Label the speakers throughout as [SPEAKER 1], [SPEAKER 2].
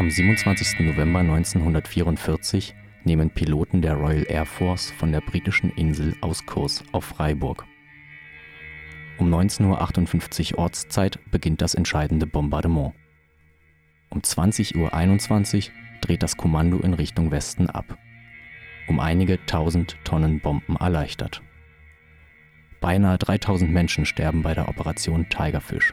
[SPEAKER 1] Am 27. November 1944 nehmen Piloten der Royal Air Force von der britischen Insel aus Kurs auf Freiburg. Um 19.58 Uhr Ortszeit beginnt das entscheidende Bombardement. Um 20.21 Uhr dreht das Kommando in Richtung Westen ab, um einige tausend Tonnen Bomben erleichtert. Beinahe 3000 Menschen sterben bei der Operation Tigerfish.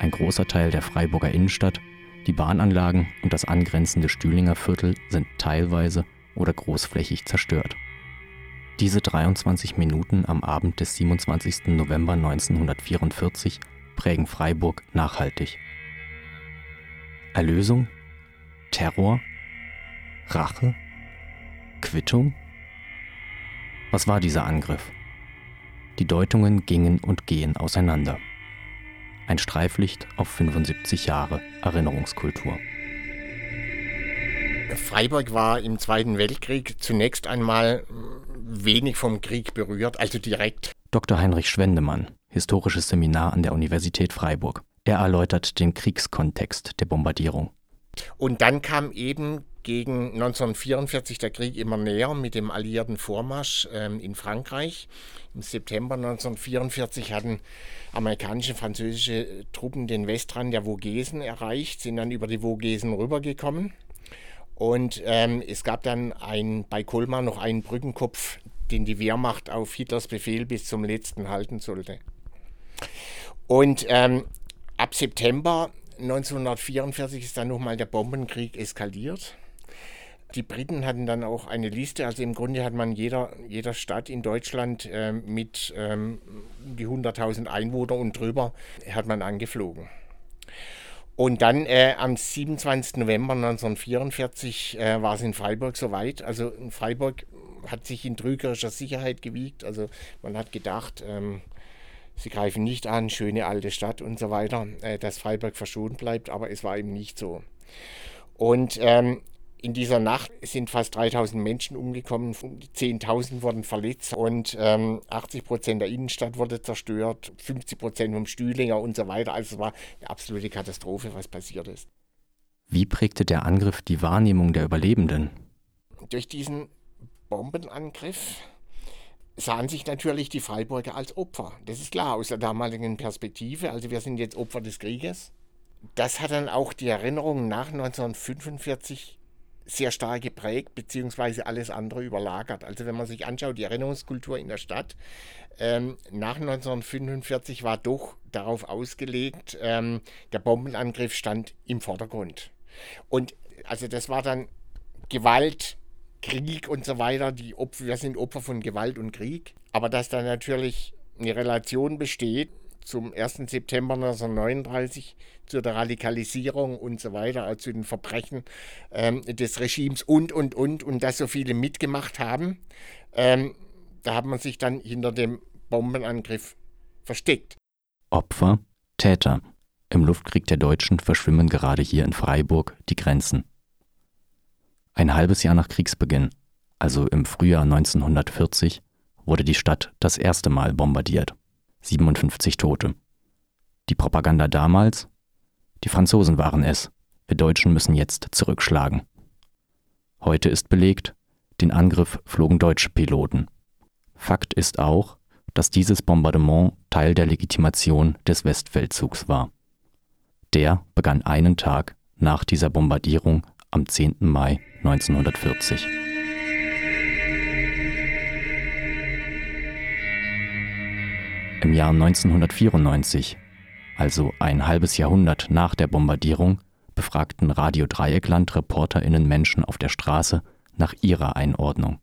[SPEAKER 1] Ein großer Teil der Freiburger Innenstadt, die Bahnanlagen und das angrenzende Stühlinger Viertel sind teilweise oder großflächig zerstört. Diese 23 Minuten am Abend des 27. November 1944 prägen Freiburg nachhaltig. Erlösung? Terror? Rache? Quittung? Was war dieser Angriff? Die Deutungen gingen und gehen auseinander. Ein Streiflicht auf 75 Jahre Erinnerungskultur.
[SPEAKER 2] Freiburg war im Zweiten Weltkrieg zunächst einmal wenig vom Krieg berührt, also direkt.
[SPEAKER 1] Dr. Heinrich Schwendemann, historisches Seminar an der Universität Freiburg. Er erläutert den Kriegskontext der Bombardierung.
[SPEAKER 2] Und dann kam eben gegen 1944 der Krieg immer näher mit dem alliierten Vormarsch ähm, in Frankreich. Im September 1944 hatten amerikanische, und französische Truppen den Westrand der Vogesen erreicht, sind dann über die Vogesen rübergekommen. Und ähm, es gab dann ein, bei Colmar noch einen Brückenkopf, den die Wehrmacht auf Hitlers Befehl bis zum letzten halten sollte. Und ähm, ab September 1944 ist dann nochmal der Bombenkrieg eskaliert. Die Briten hatten dann auch eine Liste, also im Grunde hat man jeder, jeder Stadt in Deutschland äh, mit ähm, die 100.000 Einwohner und drüber hat man angeflogen. Und dann äh, am 27. November 1944 äh, war es in Freiburg soweit. Also in Freiburg hat sich in trügerischer Sicherheit gewiegt. Also man hat gedacht, ähm, sie greifen nicht an, schöne alte Stadt und so weiter, äh, dass Freiburg verschont bleibt, aber es war eben nicht so. Und ähm, in dieser Nacht sind fast 3000 Menschen umgekommen, 10.000 wurden verletzt und ähm, 80 Prozent der Innenstadt wurde zerstört, 50 Prozent vom Stühlinger und so weiter. Also es war eine absolute Katastrophe, was passiert ist.
[SPEAKER 1] Wie prägte der Angriff die Wahrnehmung der Überlebenden?
[SPEAKER 2] Durch diesen Bombenangriff sahen sich natürlich die Freiburger als Opfer. Das ist klar aus der damaligen Perspektive. Also wir sind jetzt Opfer des Krieges. Das hat dann auch die Erinnerung nach 1945 sehr stark geprägt, beziehungsweise alles andere überlagert. Also wenn man sich anschaut, die Erinnerungskultur in der Stadt ähm, nach 1945 war doch darauf ausgelegt, ähm, der Bombenangriff stand im Vordergrund. Und also das war dann Gewalt, Krieg und so weiter. Die Opfer, wir sind Opfer von Gewalt und Krieg. Aber dass da natürlich eine Relation besteht zum 1. September 1939 zu der Radikalisierung und so weiter, also zu den Verbrechen ähm, des Regimes und, und, und, und dass so viele mitgemacht haben. Ähm, da hat man sich dann hinter dem Bombenangriff versteckt.
[SPEAKER 1] Opfer, Täter. Im Luftkrieg der Deutschen verschwimmen gerade hier in Freiburg die Grenzen. Ein halbes Jahr nach Kriegsbeginn, also im Frühjahr 1940, wurde die Stadt das erste Mal bombardiert. 57 Tote. Die Propaganda damals? Die Franzosen waren es. Wir Deutschen müssen jetzt zurückschlagen. Heute ist belegt, den Angriff flogen deutsche Piloten. Fakt ist auch, dass dieses Bombardement Teil der Legitimation des Westfeldzugs war. Der begann einen Tag nach dieser Bombardierung am 10. Mai 1940. Im Jahr 1994, also ein halbes Jahrhundert nach der Bombardierung, befragten Radio Dreieckland ReporterInnen Menschen auf der Straße nach ihrer Einordnung.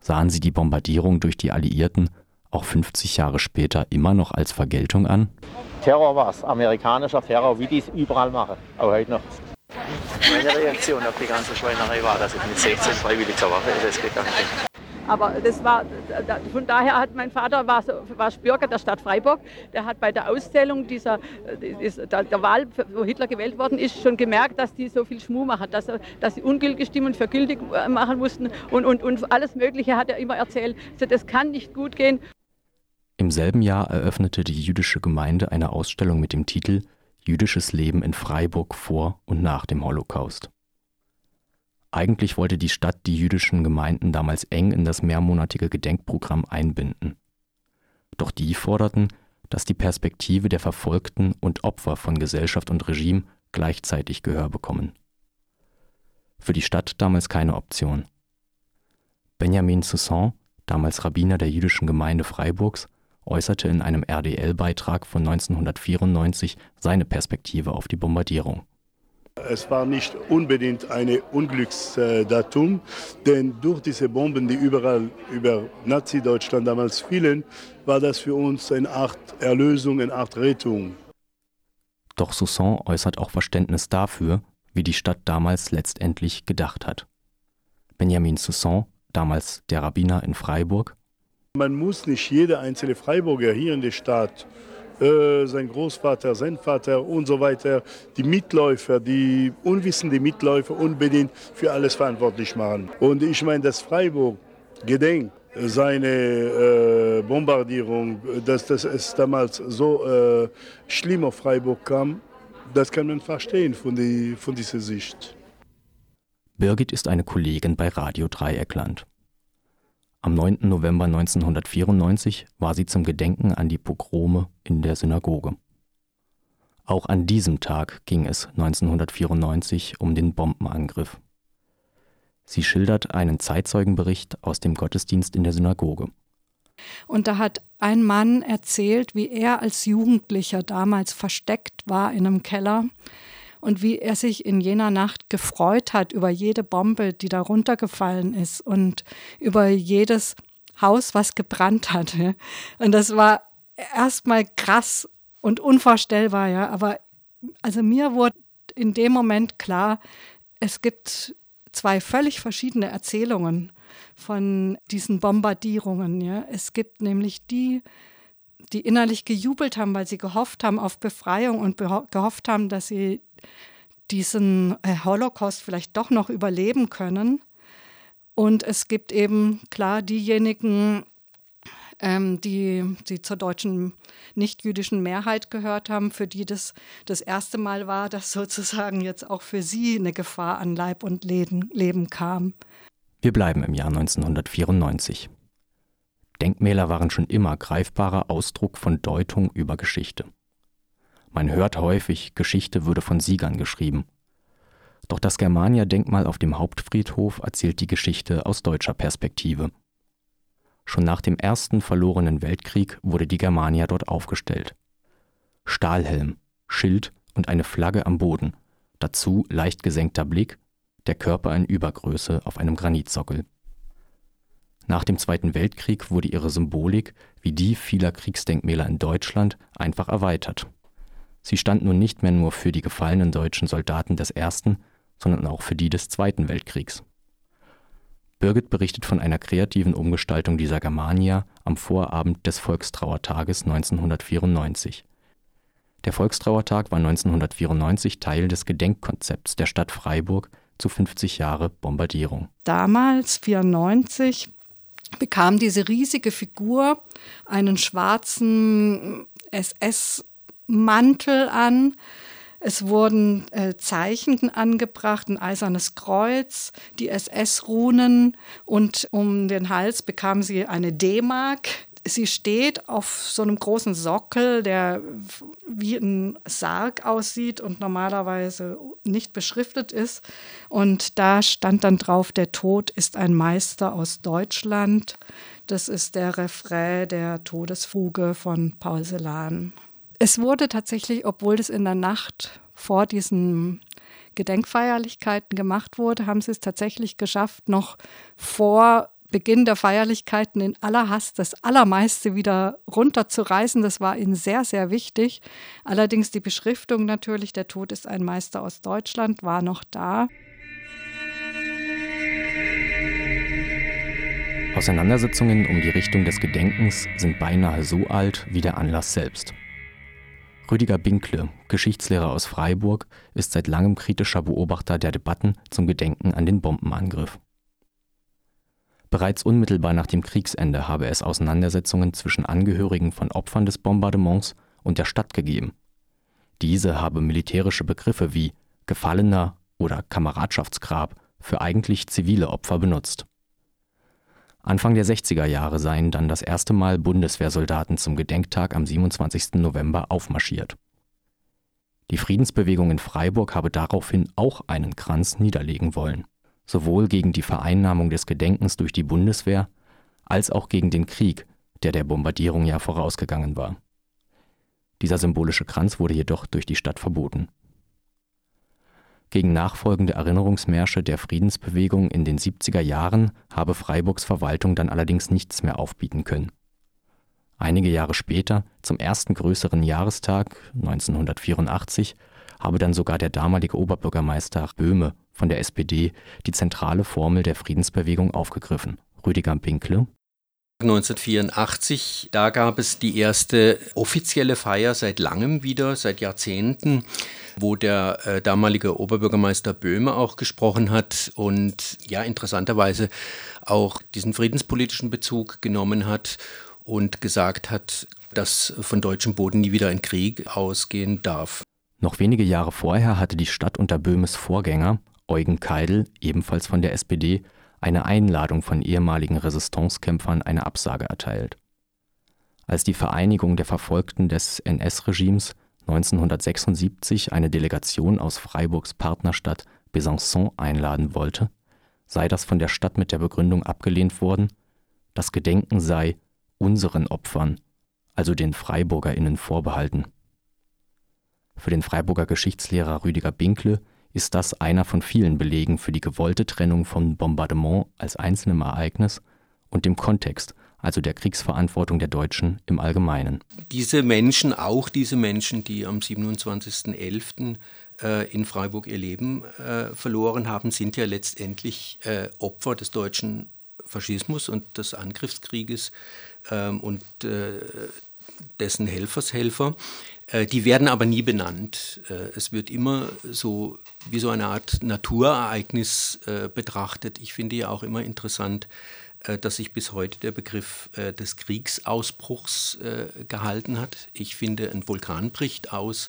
[SPEAKER 1] Sahen sie die Bombardierung durch die Alliierten auch 50 Jahre später immer noch als Vergeltung an?
[SPEAKER 3] Terror war es, amerikanischer Terror, wie die es überall machen, auch heute noch.
[SPEAKER 4] Meine Reaktion auf die ganze Schweinerei war, dass ich mit 16 freiwillig zur Waffe gegangen bin.
[SPEAKER 5] Aber das war, von daher hat mein Vater war, war Bürger der Stadt Freiburg. Der hat bei der Auszählung dieser, der Wahl, wo Hitler gewählt worden ist, schon gemerkt, dass die so viel Schmuh machen, dass, dass sie ungültige Stimmen für gültig äh, machen mussten und, und, und alles Mögliche hat er immer erzählt. Also das kann nicht gut gehen.
[SPEAKER 1] Im selben Jahr eröffnete die jüdische Gemeinde eine Ausstellung mit dem Titel Jüdisches Leben in Freiburg vor und nach dem Holocaust. Eigentlich wollte die Stadt die jüdischen Gemeinden damals eng in das mehrmonatige Gedenkprogramm einbinden. Doch die forderten, dass die Perspektive der Verfolgten und Opfer von Gesellschaft und Regime gleichzeitig Gehör bekommen. Für die Stadt damals keine Option. Benjamin Soussan, damals Rabbiner der jüdischen Gemeinde Freiburgs, äußerte in einem RDL-Beitrag von 1994 seine Perspektive auf die Bombardierung.
[SPEAKER 6] Es war nicht unbedingt ein Unglücksdatum, denn durch diese Bomben, die überall über Nazi-Deutschland damals fielen, war das für uns eine Art Erlösung, eine Art Rettung.
[SPEAKER 1] Doch Soussan äußert auch Verständnis dafür, wie die Stadt damals letztendlich gedacht hat. Benjamin Soussan, damals der Rabbiner in Freiburg.
[SPEAKER 6] Man muss nicht jeder einzelne Freiburger hier in der Stadt äh, sein Großvater, sein Vater und so weiter, die Mitläufer, die unwissende Mitläufer unbedingt für alles verantwortlich machen. Und ich meine, dass Freiburg gedenkt seine äh, Bombardierung, dass, dass es damals so äh, schlimm auf Freiburg kam, das kann man verstehen von, die, von dieser Sicht.
[SPEAKER 1] Birgit ist eine Kollegin bei Radio Dreieckland. Am 9. November 1994 war sie zum Gedenken an die Pogrome in der Synagoge. Auch an diesem Tag ging es 1994 um den Bombenangriff. Sie schildert einen Zeitzeugenbericht aus dem Gottesdienst in der Synagoge.
[SPEAKER 7] Und da hat ein Mann erzählt, wie er als Jugendlicher damals versteckt war in einem Keller und wie er sich in jener Nacht gefreut hat über jede Bombe, die da runtergefallen ist und über jedes Haus, was gebrannt hat. Und das war erstmal krass und unvorstellbar, ja. Aber also mir wurde in dem Moment klar, es gibt zwei völlig verschiedene Erzählungen von diesen Bombardierungen. Ja. Es gibt nämlich die, die innerlich gejubelt haben, weil sie gehofft haben auf Befreiung und gehofft haben, dass sie diesen äh, Holocaust vielleicht doch noch überleben können. Und es gibt eben klar diejenigen, ähm, die, die zur deutschen nichtjüdischen Mehrheit gehört haben, für die das das erste Mal war, dass sozusagen jetzt auch für sie eine Gefahr an Leib und Leben, Leben kam.
[SPEAKER 1] Wir bleiben im Jahr 1994. Denkmäler waren schon immer greifbarer Ausdruck von Deutung über Geschichte. Man hört häufig, Geschichte würde von Siegern geschrieben. Doch das Germania-Denkmal auf dem Hauptfriedhof erzählt die Geschichte aus deutscher Perspektive. Schon nach dem ersten verlorenen Weltkrieg wurde die Germania dort aufgestellt. Stahlhelm, Schild und eine Flagge am Boden, dazu leicht gesenkter Blick, der Körper in Übergröße auf einem Granitsockel. Nach dem Zweiten Weltkrieg wurde ihre Symbolik, wie die vieler Kriegsdenkmäler in Deutschland, einfach erweitert. Sie stand nun nicht mehr nur für die gefallenen deutschen Soldaten des Ersten, sondern auch für die des Zweiten Weltkriegs. Birgit berichtet von einer kreativen Umgestaltung dieser Germania am Vorabend des Volkstrauertages 1994. Der Volkstrauertag war 1994 Teil des Gedenkkonzepts der Stadt Freiburg zu 50 Jahre Bombardierung.
[SPEAKER 7] Damals, 1994, bekam diese riesige Figur einen schwarzen SS-Mantel an. Es wurden äh, Zeichen angebracht, ein eisernes Kreuz, die SS-Runen und um den Hals bekam sie eine D-Mark. Sie steht auf so einem großen Sockel, der wie ein Sarg aussieht und normalerweise nicht beschriftet ist. Und da stand dann drauf, der Tod ist ein Meister aus Deutschland. Das ist der Refrain der Todesfuge von Paul Celan. Es wurde tatsächlich, obwohl das in der Nacht vor diesen Gedenkfeierlichkeiten gemacht wurde, haben sie es tatsächlich geschafft, noch vor Beginn der Feierlichkeiten in aller Hast das Allermeiste wieder runterzureißen. Das war ihnen sehr, sehr wichtig. Allerdings die Beschriftung natürlich, der Tod ist ein Meister aus Deutschland, war noch da.
[SPEAKER 1] Auseinandersetzungen um die Richtung des Gedenkens sind beinahe so alt wie der Anlass selbst. Rüdiger Binkle, Geschichtslehrer aus Freiburg, ist seit langem kritischer Beobachter der Debatten zum Gedenken an den Bombenangriff. Bereits unmittelbar nach dem Kriegsende habe es Auseinandersetzungen zwischen Angehörigen von Opfern des Bombardements und der Stadt gegeben. Diese habe militärische Begriffe wie Gefallener oder Kameradschaftsgrab für eigentlich zivile Opfer benutzt. Anfang der 60er Jahre seien dann das erste Mal Bundeswehrsoldaten zum Gedenktag am 27. November aufmarschiert. Die Friedensbewegung in Freiburg habe daraufhin auch einen Kranz niederlegen wollen, sowohl gegen die Vereinnahmung des Gedenkens durch die Bundeswehr als auch gegen den Krieg, der der Bombardierung ja vorausgegangen war. Dieser symbolische Kranz wurde jedoch durch die Stadt verboten gegen nachfolgende Erinnerungsmärsche der Friedensbewegung in den 70er Jahren habe Freiburgs Verwaltung dann allerdings nichts mehr aufbieten können. Einige Jahre später, zum ersten größeren Jahrestag 1984, habe dann sogar der damalige Oberbürgermeister Böhme von der SPD die zentrale Formel der Friedensbewegung aufgegriffen. Rüdiger Binkle
[SPEAKER 8] 1984, da gab es die erste offizielle Feier seit langem wieder, seit Jahrzehnten, wo der äh, damalige Oberbürgermeister Böhme auch gesprochen hat und ja, interessanterweise auch diesen friedenspolitischen Bezug genommen hat und gesagt hat, dass von deutschem Boden nie wieder ein Krieg ausgehen darf.
[SPEAKER 1] Noch wenige Jahre vorher hatte die Stadt unter Böhmes Vorgänger, Eugen Keidel, ebenfalls von der SPD, eine Einladung von ehemaligen Resistancekämpfern eine Absage erteilt. Als die Vereinigung der Verfolgten des NS-Regimes 1976 eine Delegation aus Freiburgs Partnerstadt Besançon einladen wollte, sei das von der Stadt mit der Begründung abgelehnt worden, das Gedenken sei unseren Opfern, also den Freiburgerinnen vorbehalten. Für den Freiburger Geschichtslehrer Rüdiger Binkle ist das einer von vielen Belegen für die gewollte Trennung von Bombardement als einzelnem Ereignis und dem Kontext, also der Kriegsverantwortung der Deutschen im Allgemeinen.
[SPEAKER 8] Diese Menschen, auch diese Menschen, die am 27.11. Äh, in Freiburg ihr Leben äh, verloren haben, sind ja letztendlich äh, Opfer des deutschen Faschismus und des Angriffskrieges ähm, und dessen Helfershelfer. Die werden aber nie benannt. Es wird immer so wie so eine Art Naturereignis betrachtet. Ich finde ja auch immer interessant, äh, dass sich bis heute der Begriff äh, des Kriegsausbruchs äh, gehalten hat. Ich finde, ein Vulkan bricht aus.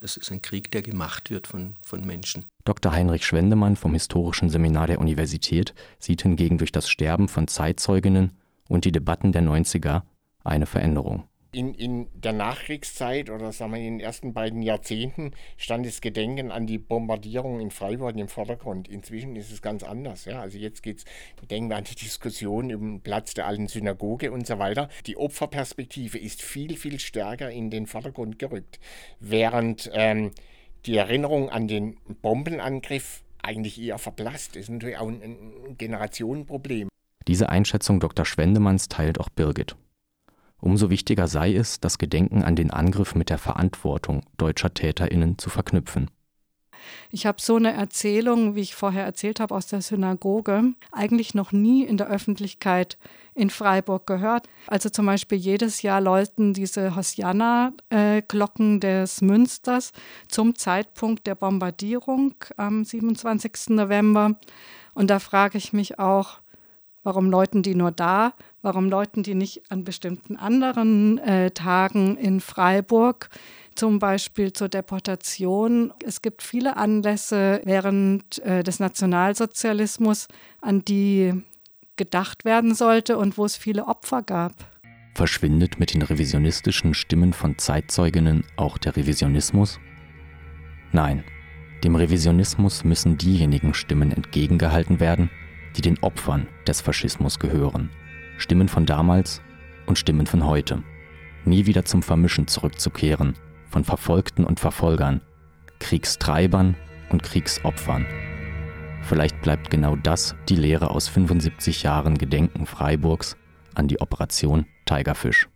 [SPEAKER 8] Das ist ein Krieg, der gemacht wird von, von Menschen.
[SPEAKER 1] Dr. Heinrich Schwendemann vom Historischen Seminar der Universität sieht hingegen durch das Sterben von Zeitzeuginnen und die Debatten der 90er eine Veränderung
[SPEAKER 2] in, in der Nachkriegszeit oder sagen wir in den ersten beiden Jahrzehnten stand das Gedenken an die Bombardierung in Freiburg im Vordergrund. Inzwischen ist es ganz anders. Ja? Also jetzt geht es, denken wir an die Diskussion über den Platz der alten Synagoge und so weiter. Die Opferperspektive ist viel, viel stärker in den Vordergrund gerückt. Während ähm, die Erinnerung an den Bombenangriff eigentlich eher verblasst. Ist natürlich auch ein, ein Generationenproblem.
[SPEAKER 1] Diese Einschätzung Dr. Schwendemanns teilt auch Birgit. Umso wichtiger sei es, das Gedenken an den Angriff mit der Verantwortung deutscher Täterinnen zu verknüpfen.
[SPEAKER 7] Ich habe so eine Erzählung, wie ich vorher erzählt habe, aus der Synagoge, eigentlich noch nie in der Öffentlichkeit in Freiburg gehört. Also zum Beispiel jedes Jahr läuten diese Hosianna-Glocken des Münsters zum Zeitpunkt der Bombardierung am 27. November. Und da frage ich mich auch, Warum läuten die nur da? Warum läuten die nicht an bestimmten anderen äh, Tagen in Freiburg? Zum Beispiel zur Deportation. Es gibt viele Anlässe während äh, des Nationalsozialismus, an die gedacht werden sollte und wo es viele Opfer gab.
[SPEAKER 1] Verschwindet mit den revisionistischen Stimmen von Zeitzeuginnen auch der Revisionismus? Nein, dem Revisionismus müssen diejenigen Stimmen entgegengehalten werden, die den Opfern des Faschismus gehören. Stimmen von damals und Stimmen von heute. Nie wieder zum Vermischen zurückzukehren von Verfolgten und Verfolgern, Kriegstreibern und Kriegsopfern. Vielleicht bleibt genau das die Lehre aus 75 Jahren Gedenken Freiburgs an die Operation Tigerfisch.